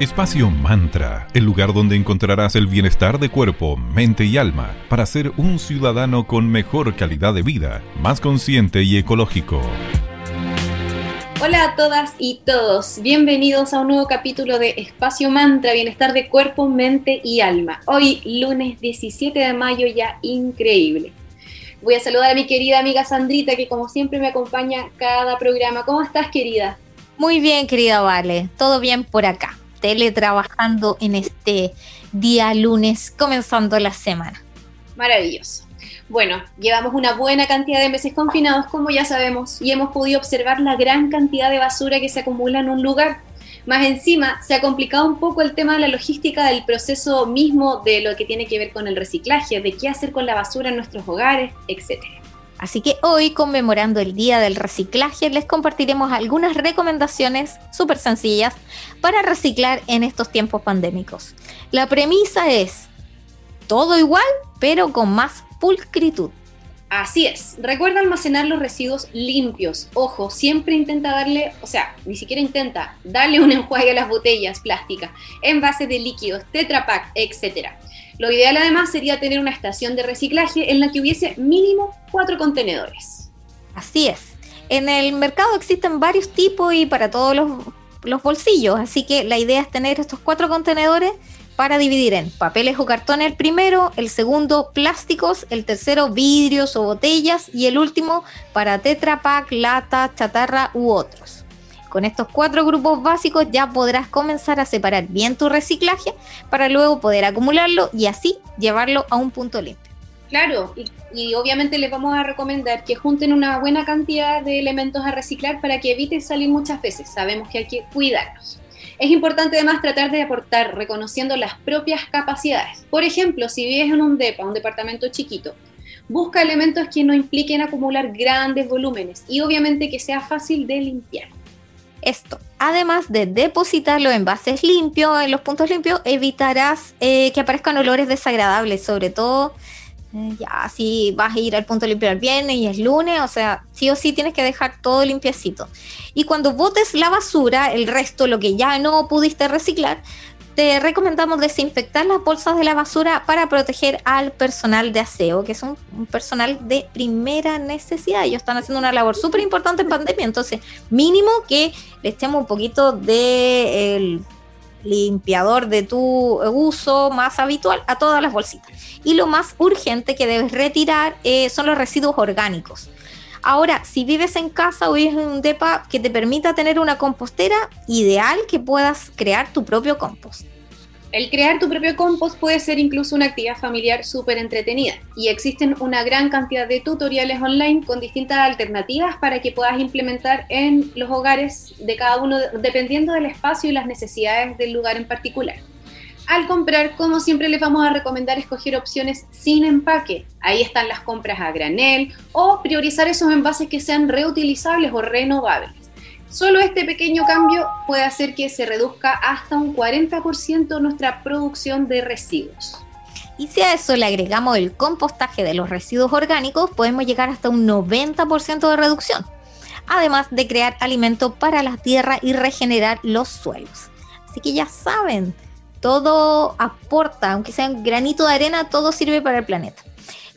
Espacio Mantra, el lugar donde encontrarás el bienestar de cuerpo, mente y alma para ser un ciudadano con mejor calidad de vida, más consciente y ecológico. Hola a todas y todos, bienvenidos a un nuevo capítulo de Espacio Mantra, bienestar de cuerpo, mente y alma. Hoy, lunes 17 de mayo, ya increíble. Voy a saludar a mi querida amiga Sandrita, que como siempre me acompaña cada programa. ¿Cómo estás, querida? Muy bien, querida Vale, todo bien por acá teletrabajando en este día lunes, comenzando la semana. Maravilloso. Bueno, llevamos una buena cantidad de meses confinados, como ya sabemos, y hemos podido observar la gran cantidad de basura que se acumula en un lugar. Más encima, se ha complicado un poco el tema de la logística del proceso mismo de lo que tiene que ver con el reciclaje, de qué hacer con la basura en nuestros hogares, etcétera. Así que hoy, conmemorando el Día del Reciclaje, les compartiremos algunas recomendaciones súper sencillas para reciclar en estos tiempos pandémicos. La premisa es todo igual, pero con más pulcritud. Así es, recuerda almacenar los residuos limpios. Ojo, siempre intenta darle, o sea, ni siquiera intenta, darle un enjuague a las botellas plásticas, envases de líquidos, Tetra Pak, etcétera. Lo ideal además sería tener una estación de reciclaje en la que hubiese mínimo cuatro contenedores. Así es. En el mercado existen varios tipos y para todos los, bolsillos, así que la idea es tener estos cuatro contenedores para dividir en papeles o cartones el primero, el segundo plásticos, el tercero vidrios o botellas y el último para Tetra Pak, lata, chatarra u otros. Con estos cuatro grupos básicos ya podrás comenzar a separar bien tu reciclaje para luego poder acumularlo y así llevarlo a un punto limpio. Claro, y, obviamente les vamos a recomendar que junten una buena cantidad de elementos a reciclar para que eviten salir muchas veces. Sabemos que hay que cuidarlos. Es importante además tratar de aportar reconociendo las propias capacidades. Por ejemplo, si vives en un DEPA, un departamento chiquito, busca elementos que no impliquen acumular grandes volúmenes y obviamente que sea fácil de limpiar. Esto, además de depositar los envases limpios en los puntos limpios, evitarás eh, que aparezcan olores desagradables, sobre todo eh, ya si vas a ir al punto limpio el viernes y es lunes, o sea, sí o sí tienes que dejar todo limpiecito. Y cuando botes la basura, el resto, lo que ya no pudiste reciclar, te recomendamos desinfectar las bolsas de la basura para proteger al personal de aseo, que es un, personal de primera necesidad. Ellos están haciendo una labor súper importante en pandemia, entonces mínimo que le echemos un poquito de limpiador de tu uso más habitual a todas las bolsitas. Y lo más urgente que debes retirar eh, son los residuos orgánicos. Ahora, si vives en casa o vives en un DEPA que te permita tener una compostera, ideal que puedas crear tu propio compost. El crear tu propio compost puede ser incluso una actividad familiar súper entretenida y existen una gran cantidad de tutoriales online con distintas alternativas para que puedas implementar en los hogares de cada uno dependiendo del espacio y las necesidades del lugar en particular al comprar, como siempre les vamos a recomendar escoger opciones sin empaque. Ahí están las compras a granel o priorizar esos envases que sean reutilizables o renovables. Solo este pequeño cambio puede hacer que se reduzca hasta un 40% nuestra producción de residuos. Y si a eso le agregamos el compostaje de los residuos orgánicos, podemos llegar hasta un 90% de reducción. Además de crear alimento para la tierra y regenerar los suelos. Así que ya saben, todo aporta, aunque sea un granito de arena, todo sirve para el planeta.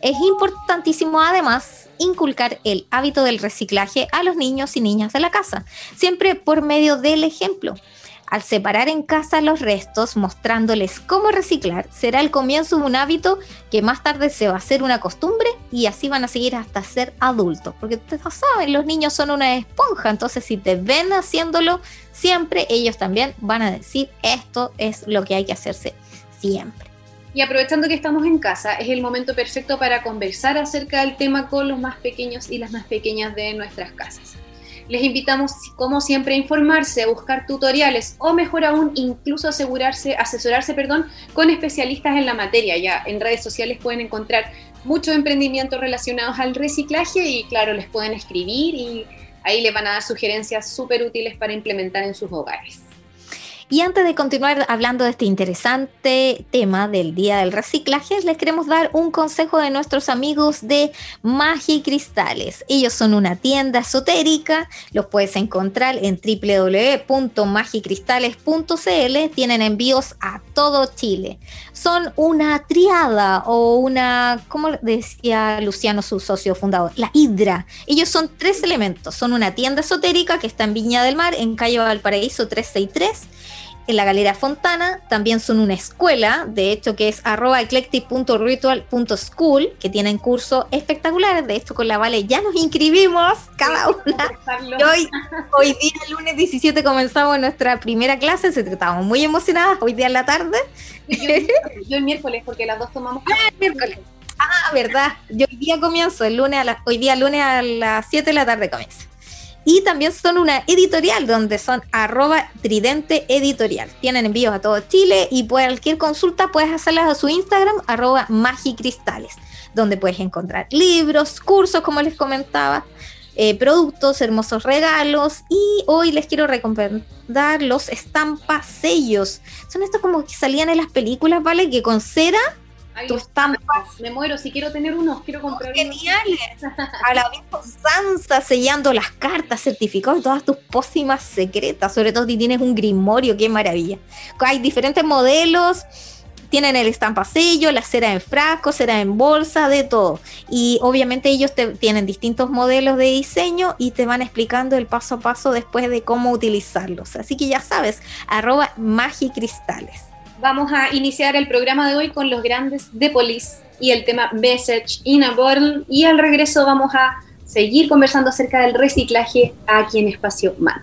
Es importantísimo además inculcar el hábito del reciclaje a los niños y niñas de la casa, siempre por medio del ejemplo. Al separar en casa los restos, mostrándoles cómo reciclar, será el comienzo de un hábito que más tarde se va a hacer una costumbre y así van a seguir hasta ser adultos. Porque ustedes saben, los niños son una esponja, entonces si te ven haciéndolo siempre, ellos también van a decir esto es lo que hay que hacerse siempre. Y aprovechando que estamos en casa, es el momento perfecto para conversar acerca del tema con los más pequeños y las más pequeñas de nuestras casas. Les invitamos, como siempre, a informarse, a buscar tutoriales o mejor aún, incluso asegurarse, asesorarse perdón, con especialistas en la materia. Ya en redes sociales pueden encontrar muchos emprendimientos relacionados al reciclaje y claro, les pueden escribir y ahí les van a dar sugerencias súper útiles para implementar en sus hogares. Y antes de continuar hablando de este interesante tema del Día del Reciclaje, les queremos dar un consejo de nuestros amigos de Magia y Cristales. Ellos son una tienda esotérica, los puedes encontrar en www.magicristales.cl, tienen envíos a todo Chile. Son una triada o una, como decía Luciano, su socio fundador, la Hidra. Ellos son tres elementos, son una tienda esotérica que está en Viña del Mar, en Calle Valparaíso 363 en la Galera Fontana, también son una escuela, de hecho que es arroba eclectic.ritual.school, que tienen cursos espectaculares, de hecho con la Vale ya nos inscribimos cada una. hoy, hoy día, lunes 17, comenzamos nuestra primera clase, estábamos muy emocionadas, hoy día en la tarde. Yo, el miércoles, porque las dos tomamos... Ah, el miércoles. Ah, verdad. Yo hoy día comienzo, el lunes a hoy día lunes a las 7 de la tarde comienza. Y también son una editorial donde son arroba tridente editorial. Tienen envíos a todo Chile y cualquier consulta puedes hacerlas a su Instagram arroba magicristales, donde puedes encontrar libros, cursos, como les comentaba, eh, productos, hermosos regalos. Y hoy les quiero recomendar los estampas sellos. Son estos como que salían en las películas, ¿vale? Que con cera tus estampas. Me muero, si quiero tener unos, quiero comprar Geniales. A la misma Sansa sellando las cartas, certificados, todas tus pócimas secretas, sobre todo si tienes un grimorio, qué maravilla. Hay diferentes modelos, tienen el estampasello, la cera en frasco, cera en bolsa, de todo. Y obviamente ellos tienen distintos modelos de diseño y te van explicando el paso a paso después de cómo utilizarlos. Así que ya sabes, arroba magicristales. Vamos a iniciar el programa de hoy con los grandes de Police y el tema Message in a Bottle. Y al regreso vamos a seguir conversando acerca del reciclaje aquí en Espacio Man.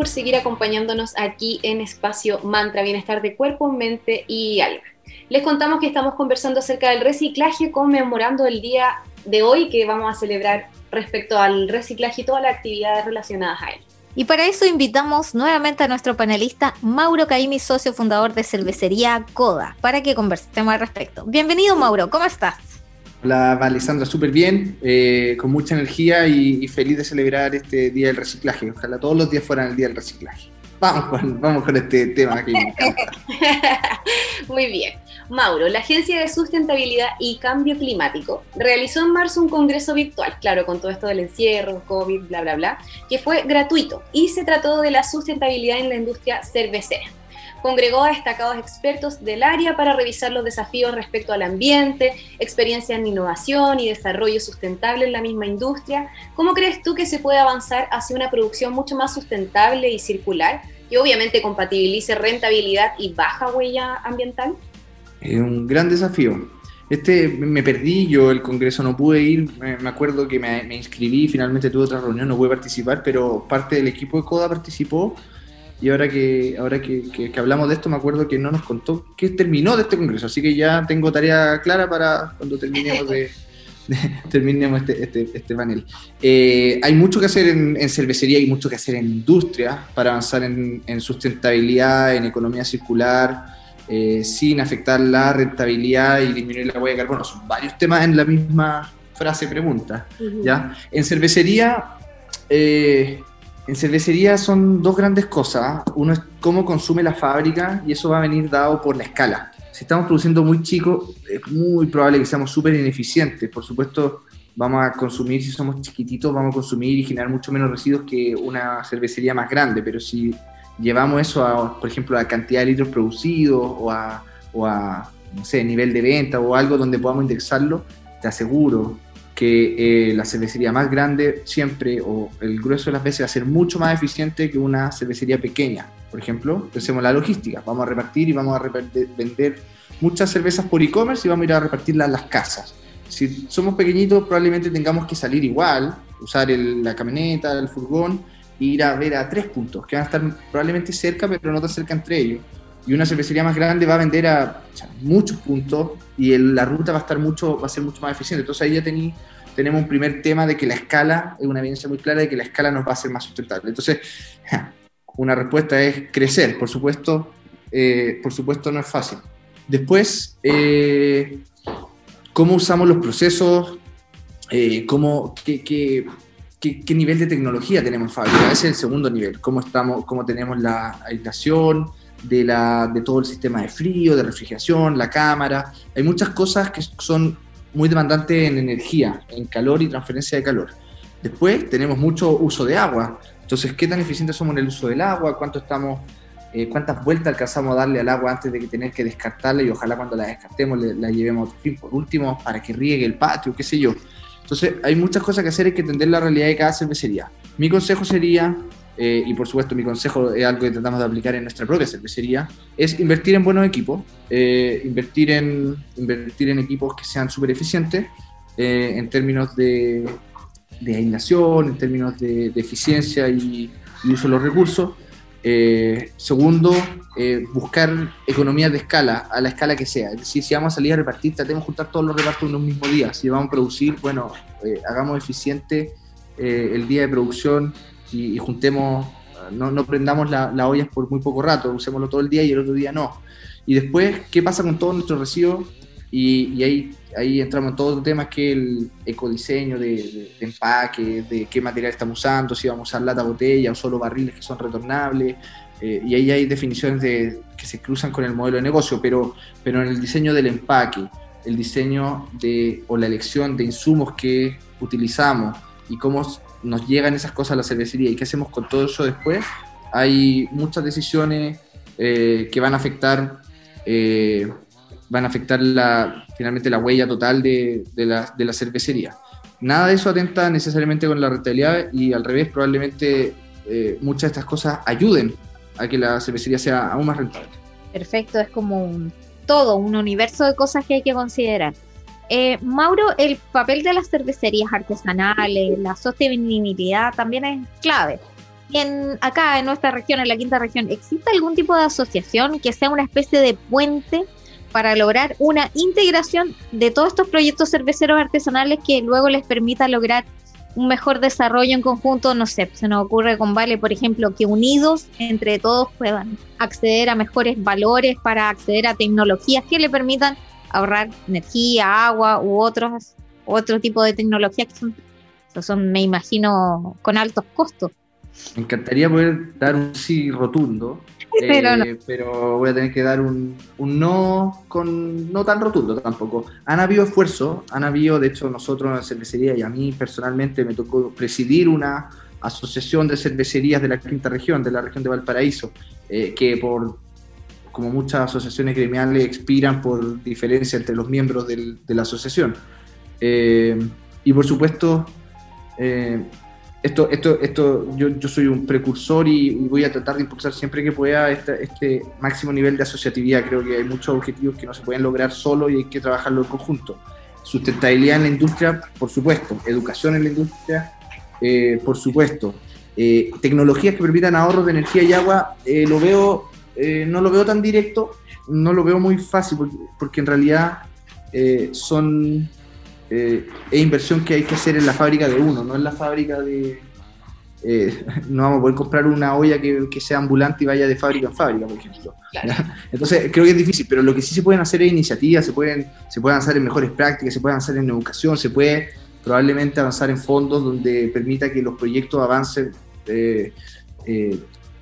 Por seguir acompañándonos aquí en Espacio Mantra, Bienestar de Cuerpo, Mente y Alma. Les contamos que estamos conversando acerca del reciclaje conmemorando el día de hoy que vamos a celebrar respecto al reciclaje y todas las actividades relacionadas a él. Y para eso invitamos nuevamente a nuestro panelista Mauro Caimi, socio fundador de Cervecería Coda, para que conversemos al respecto. Bienvenido Mauro, ¿cómo estás? Hola, Alessandra, súper bien, eh, con mucha energía y, feliz de celebrar este Día del Reciclaje. Ojalá todos los días fueran el Día del Reciclaje. Vamos con, vamos con este tema que me encanta. Muy bien. Mauro, la Agencia de Sustentabilidad y Cambio Climático realizó en marzo un congreso virtual, claro, con todo esto del encierro, COVID, bla, bla, bla, que fue gratuito y se trató de la sustentabilidad en la industria cervecera congregó a destacados expertos del área para revisar los desafíos respecto al ambiente, experiencia en innovación y desarrollo sustentable en la misma industria. ¿Cómo crees tú que se puede avanzar hacia una producción mucho más sustentable y circular que obviamente compatibilice rentabilidad y baja huella ambiental? Es un gran desafío. Este me perdí, yo el congreso no pude ir, me acuerdo que me, me inscribí, finalmente tuve otra reunión, no pude participar, pero parte del equipo de CODA participó y ahora que ahora que, que, hablamos de esto me acuerdo que no nos contó qué terminó de este congreso, así que ya tengo tarea clara para cuando terminemos de, terminemos este, este, este panel. Eh, hay mucho que hacer en, cervecería y mucho que hacer en industria para avanzar en, en sustentabilidad, en economía circular, eh, sin afectar la rentabilidad y disminuir la huella de carbono. Son varios temas en la misma frase pregunta. ¿ya? En cervecería... Eh, en cervecería son dos grandes cosas. Uno es cómo consume la fábrica y eso va a venir dado por la escala. Si estamos produciendo muy chico, es muy probable que seamos súper ineficientes. Por supuesto, vamos a consumir, si somos chiquititos, vamos a consumir y generar mucho menos residuos que una cervecería más grande. Pero si llevamos eso a, por ejemplo, a cantidad de litros producidos o a, o a no sé, nivel de venta o algo donde podamos indexarlo, te aseguro que eh, la cervecería más grande siempre o el grueso de las veces va a ser mucho más eficiente que una cervecería pequeña. Por ejemplo, pensemos la logística, vamos a repartir y vamos a vender muchas cervezas por e-commerce y vamos a ir a repartirlas a las casas. Si somos pequeñitos probablemente tengamos que salir igual, usar la camioneta, el furgón e ir a ver a tres puntos que van a estar probablemente cerca pero no tan cerca entre ellos y una cervecería más grande va a vender a muchos puntos y la ruta va a estar mucho va a ser mucho más eficiente. Entonces ahí ya tení, tenemos un primer tema de que la escala es una evidencia muy clara de que la escala nos va a hacer más sustentable. Entonces una respuesta es crecer por supuesto eh, por supuesto no es fácil. Después eh, cómo usamos los procesos eh, cómo qué, qué, qué, nivel de tecnología tenemos en fábrica es el segundo nivel cómo estamos cómo tenemos la aislación de, la, de todo el sistema de frío, de refrigeración, la cámara. Hay muchas cosas que son muy demandantes en energía, en calor y transferencia de calor. Después tenemos mucho uso de agua. Entonces, ¿qué tan eficientes somos en el uso del agua? ¿Cuánto estamos, eh, ¿Cuántas vueltas alcanzamos a darle al agua antes de que tener que descartarla? Y ojalá cuando la descartemos la llevemos. Por último, para que riegue el patio, qué sé yo. Entonces, hay muchas cosas que hacer, hay que entender la realidad de cada cervecería. Mi consejo sería eh, y por supuesto mi consejo es algo que tratamos de aplicar en nuestra propia cervecería, es invertir en buenos equipos, eh, invertir, en, invertir en equipos que sean súper eficientes eh, en términos de, de, aislación, en términos de, eficiencia y, uso de los recursos. segundo, buscar economías de escala, a la escala que sea. Es si vamos a salir a repartir, tratemos de juntar todos los repartos en un mismo día. Si vamos a producir, bueno, hagamos eficiente el día de producción y, juntemos, no, no prendamos las la ollas por muy poco rato, usémoslo todo el día y el otro día no. Y después, ¿qué pasa con todos nuestros residuos? Y, ahí, ahí entramos en todos los temas que el ecodiseño de, de, empaque, de qué material estamos usando, si vamos a usar lata, botella o solo barriles que son retornables. Eh, y ahí hay definiciones de, que se cruzan con el modelo de negocio, pero, pero en el diseño del empaque, el diseño de, o la elección de insumos que utilizamos y cómo nos llegan esas cosas a la cervecería y qué hacemos con todo eso después, hay muchas decisiones eh, que van a afectar, eh, van a afectar la, finalmente la huella total de, la, de, la, cervecería. Nada de eso atenta necesariamente con la rentabilidad y al revés, probablemente eh, muchas de estas cosas ayuden a que la cervecería sea aún más rentable. Perfecto, es como un todo, un universo de cosas que hay que considerar. Eh, Mauro, el papel de las cervecerías artesanales, la sostenibilidad también es clave. en, acá en nuestra región, en la quinta región, ¿existe algún tipo de asociación que sea una especie de puente para lograr una integración de todos estos proyectos cerveceros artesanales que luego les permita lograr un mejor desarrollo en conjunto, no sé, se nos ocurre con Vale, por ejemplo, que unidos entre todos puedan acceder a mejores valores para acceder a tecnologías que le permitan ahorrar energía, agua u otros otro tipo de tecnologías que son, son, me imagino, con altos costos. Me encantaría poder dar un sí rotundo, eh, pero, voy a tener que dar un, no con no tan rotundo tampoco. Han habido esfuerzos, han habido, de hecho, nosotros en la cervecería y a mí personalmente me tocó presidir una asociación de cervecerías de la quinta región, de la región de Valparaíso, eh, que por como muchas asociaciones gremiales expiran por diferencia entre los miembros de la asociación. Eh, y por supuesto, esto, esto, esto, yo, yo soy un precursor y, voy a tratar de impulsar siempre que pueda este, máximo nivel de asociatividad. Creo que hay muchos objetivos que no se pueden lograr solo y hay que trabajarlo en conjunto. Sustentabilidad en la industria, por supuesto. Educación en la industria, eh, por supuesto. Eh, tecnologías que permitan ahorro de energía y agua, eh, lo veo, no lo veo tan directo, no lo veo muy fácil, porque, porque en realidad son eh, es inversión que hay que hacer en la fábrica de uno, no en la fábrica de... Eh, no vamos a poder comprar una olla que, sea ambulante y vaya de fábrica en fábrica, por ejemplo. Entonces, creo que es difícil, pero lo que sí se pueden hacer es iniciativas, se pueden, se pueden avanzar en mejores prácticas, se pueden avanzar en educación, se puede probablemente avanzar en fondos donde permita que los proyectos avancen eh,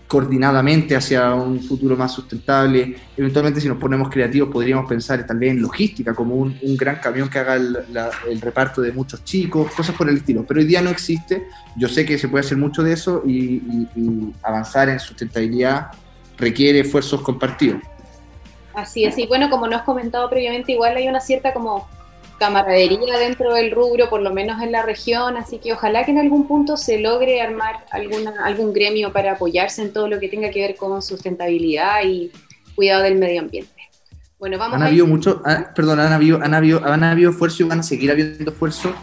coordinadamente hacia un futuro más sustentable. Eventualmente, si nos ponemos creativos, podríamos pensar tal vez en logística, como un, gran camión que haga el, reparto de muchos chicos, cosas por el estilo. Pero hoy día no existe. Yo sé que se puede hacer mucho de eso y, y avanzar en sustentabilidad requiere esfuerzos compartidos. Así es, y bueno, como nos has comentado previamente, igual hay una cierta como camaradería dentro del rubro, por lo menos en la región, así que ojalá que en algún punto se logre armar alguna, algún gremio para apoyarse en todo lo que tenga que ver con sustentabilidad y cuidado del medio ambiente. Bueno, vamos han habido mucho, ah, perdón, han habido, han habido, han habido esfuerzo y van a seguir habiendo esfuerzo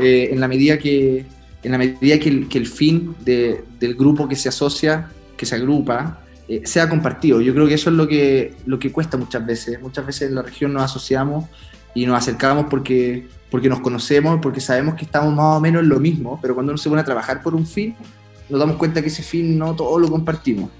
eh, en la medida que en la medida que el, que el fin de, del grupo que se asocia, que se agrupa, eh, sea compartido. Yo creo que eso es lo que, lo que cuesta muchas veces. Muchas veces en la región nos asociamos y nos acercamos porque, porque nos conocemos, porque sabemos que estamos más o menos en lo mismo, pero cuando uno se pone a trabajar por un fin, nos damos cuenta que ese fin no todo lo compartimos.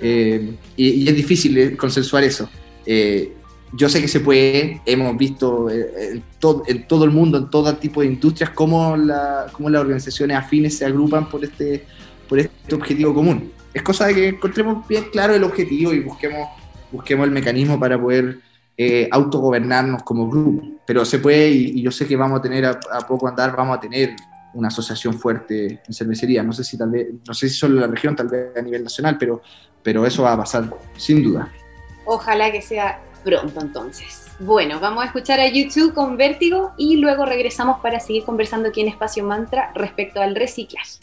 Eh, y, es difícil eh, consensuar eso. Eh, yo sé que se puede, hemos visto en, todo, en todo el mundo, en todo tipo de industrias, cómo, la, cómo las organizaciones afines se agrupan por este, por este objetivo común. Es cosa de que encontremos bien claro el objetivo y busquemos, busquemos el mecanismo para poder eh, autogobernarnos como grupo. Pero se puede, y, yo sé que vamos a tener a, poco andar, vamos a tener una asociación fuerte en cervecería. No sé si tal vez, no sé si solo en la región, tal vez a nivel nacional, pero, pero eso va a pasar sin duda. Ojalá que sea pronto entonces. Bueno, vamos a escuchar a YouTube con Vértigo y luego regresamos para seguir conversando aquí en Espacio Mantra respecto al reciclaje.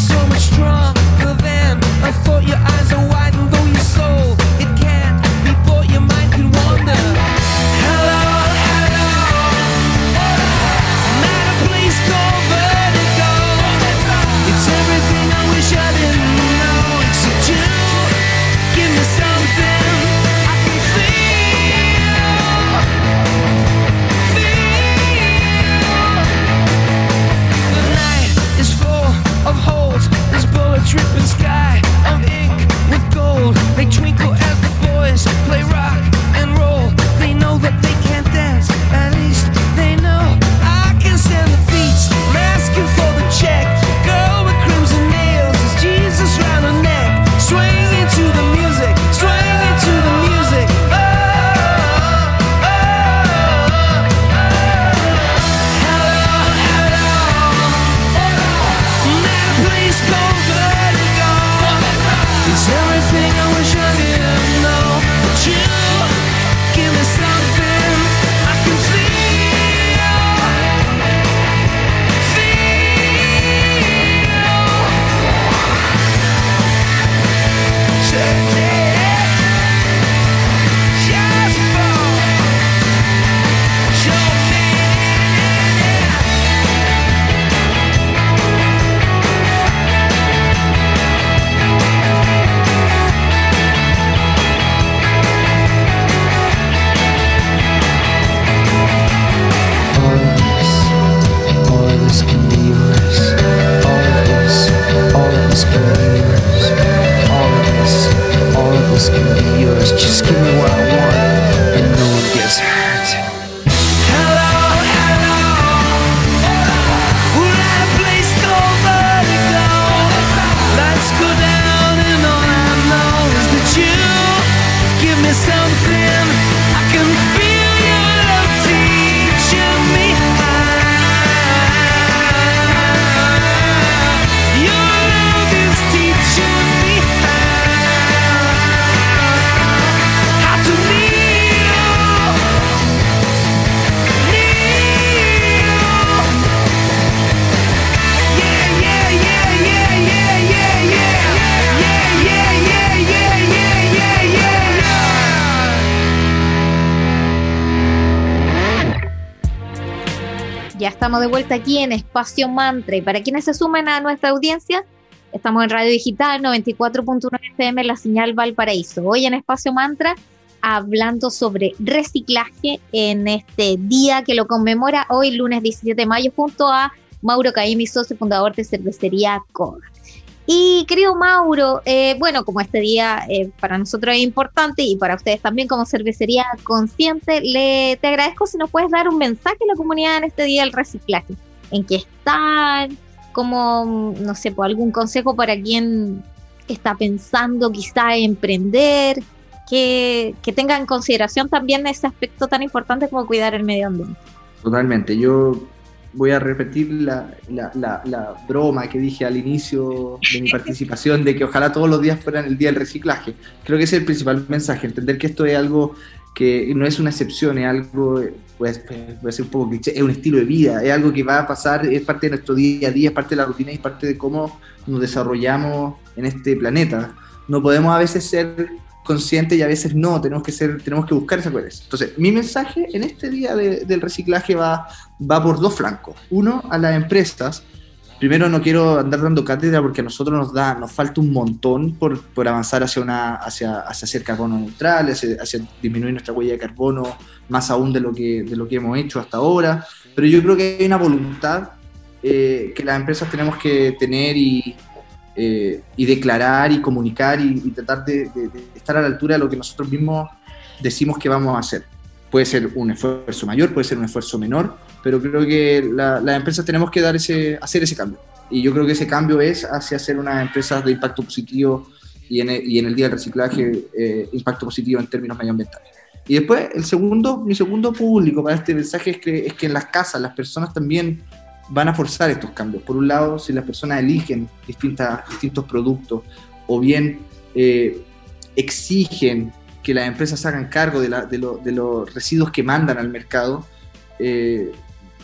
so much stronger than I thought you yours. Just give me what I want. De vuelta aquí en Espacio Mantra. Y para quienes se sumen a nuestra audiencia, estamos en Radio Digital 94.1 FM, la señal Valparaíso. Hoy en Espacio Mantra, hablando sobre reciclaje en este día que lo conmemora hoy, lunes 17 de mayo, junto a Mauro Caimi, socio fundador de Cervecería Coda. Y querido Mauro, eh, bueno, como este día eh, para nosotros es importante y para ustedes también como cervecería consciente, le, te agradezco si nos puedes dar un mensaje a la comunidad en este día del reciclaje. ¿En qué están? Como, no sé, por algún consejo para quien está pensando quizá emprender, que, que tenga en consideración también ese aspecto tan importante como cuidar el medio ambiente. Totalmente. Yo voy a repetir la, la, broma que dije al inicio de mi participación de que ojalá todos los días fueran el día del reciclaje. Creo que ese es el principal mensaje, entender que esto es algo que no es una excepción, es algo, pues, puede ser un poco cliché, es un estilo de vida, es algo que va a pasar, es parte de nuestro día a día, es parte de la rutina y parte de cómo nos desarrollamos en este planeta. No podemos a veces ser consciente y a veces no, tenemos que ser, tenemos que buscar esa coherencia. Entonces, mi mensaje en este día del reciclaje va, va por dos flancos. Uno, a las empresas. Primero, no quiero andar dando cátedra porque a nosotros nos da, nos falta un montón por, por avanzar hacia una, hacia, hacia carbono neutral, hacia, hacia, disminuir nuestra huella de carbono, más aún de lo que, de lo que hemos hecho hasta ahora. Pero yo creo que hay una voluntad eh, que las empresas tenemos que tener y, eh, y declarar y comunicar y, tratar de, estar a la altura de lo que nosotros mismos decimos que vamos a hacer. Puede ser un esfuerzo mayor, puede ser un esfuerzo menor, pero creo que las empresas tenemos que dar ese, hacer ese cambio. Y yo creo que ese cambio es hacia ser unas empresas de impacto positivo y en el, y en el día del reciclaje, eh, impacto positivo en términos medioambientales. Y después, el segundo, mi segundo público para este mensaje es que, es que en las casas las personas también van a forzar estos cambios. Por un lado, si las personas eligen distintos productos o bien eh, exigen que las empresas hagan cargo de, de, los residuos que mandan al mercado, eh,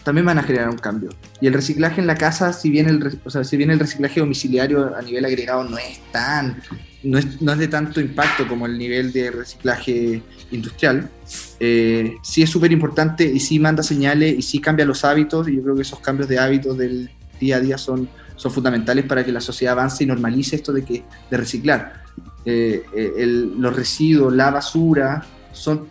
también van a generar un cambio. Y el reciclaje en la casa, si bien el, o sea, si bien el reciclaje domiciliario a nivel agregado no es tan no es, no es de tanto impacto como el nivel de reciclaje industrial, eh, sí es súper importante y sí manda señales y sí cambia los hábitos y yo creo que esos cambios de hábitos del día a día son, son fundamentales para que la sociedad avance y normalice esto de, que, de reciclar. Eh, eh, los residuos, la basura, son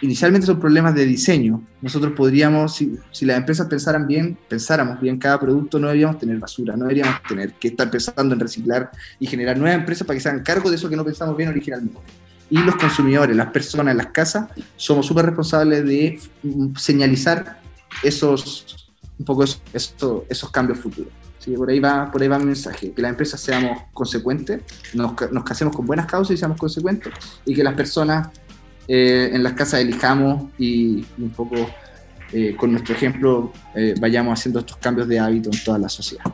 inicialmente son problemas de diseño. Nosotros podríamos, si, si, las empresas pensaran bien, pensáramos bien cada producto, no deberíamos tener basura, no deberíamos tener que estar pensando en reciclar y generar nuevas empresas para que se hagan cargo de eso que no pensamos bien originalmente. Y los consumidores, las personas en las casas, somos súper responsables de señalizar esos, un poco esos, esos, cambios futuros. ¿sí? Por, ahí va, por ahí va mi mensaje, que las empresas seamos consecuentes, nos, nos casemos con buenas causas y seamos consecuentes, y que las personas eh, en las casas elijamos y, un poco eh, con nuestro ejemplo eh, vayamos haciendo estos cambios de hábito en toda la sociedad.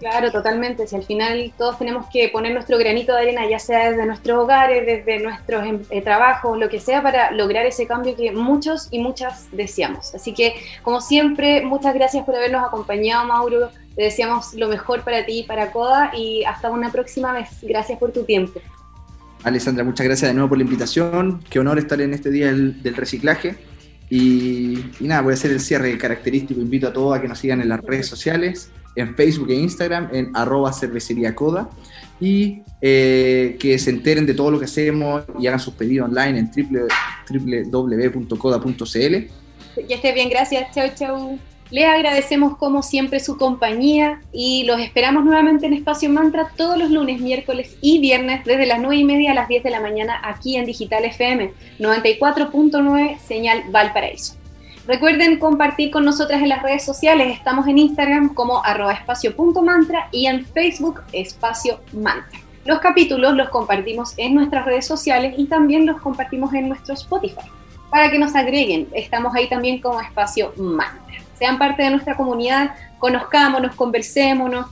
Claro, totalmente. Si al final todos tenemos que poner nuestro granito de arena, ya sea desde nuestros hogares, desde nuestros em, trabajos, lo que sea, para lograr ese cambio que muchos y muchas deseamos. Así que, como siempre, muchas gracias por habernos acompañado, Mauro. Te deseamos lo mejor para ti y para Coda y hasta una próxima vez. Gracias por tu tiempo. Alessandra, muchas gracias de nuevo por la invitación. Qué honor estar en este día del, reciclaje. Y, nada, voy a hacer el cierre característico. Invito a todos a que nos sigan en las redes sociales, en Facebook e Instagram, en arroba cervecería coda. Y eh, que se enteren de todo lo que hacemos y hagan sus pedidos online en www.coda.cl. Que esté bien, gracias. Chau, chau. Les agradecemos como siempre su compañía y los esperamos nuevamente en Espacio Mantra todos los lunes, miércoles y viernes desde las 9 y media a las 10 de la mañana aquí en Digital FM 94.9 señal Valparaíso. Recuerden compartir con nosotras en las redes sociales. Estamos en Instagram como arroba espacio.mantra y en Facebook espacio mantra. Los capítulos los compartimos en nuestras redes sociales y también los compartimos en nuestro Spotify. Para que nos agreguen, estamos ahí también como espacio mantra sean parte de nuestra comunidad, conozcámonos, conversémonos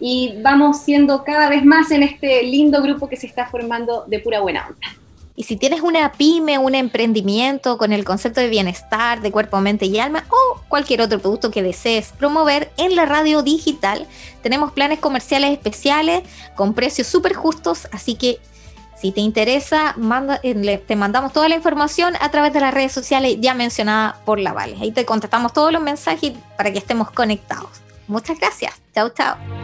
y vamos siendo cada vez más en este lindo grupo que se está formando de pura buena onda. Y si tienes una pyme, un emprendimiento con el concepto de bienestar, de cuerpo, mente y alma, o cualquier otro producto que desees promover en la radio digital, tenemos planes comerciales especiales con precios súper justos, así que Si te interesa, eh, te mandamos toda la información a través de las redes sociales ya mencionadas por la Vale. Ahí te contestamos todos los mensajes para que estemos conectados. Muchas gracias. Chao, chao.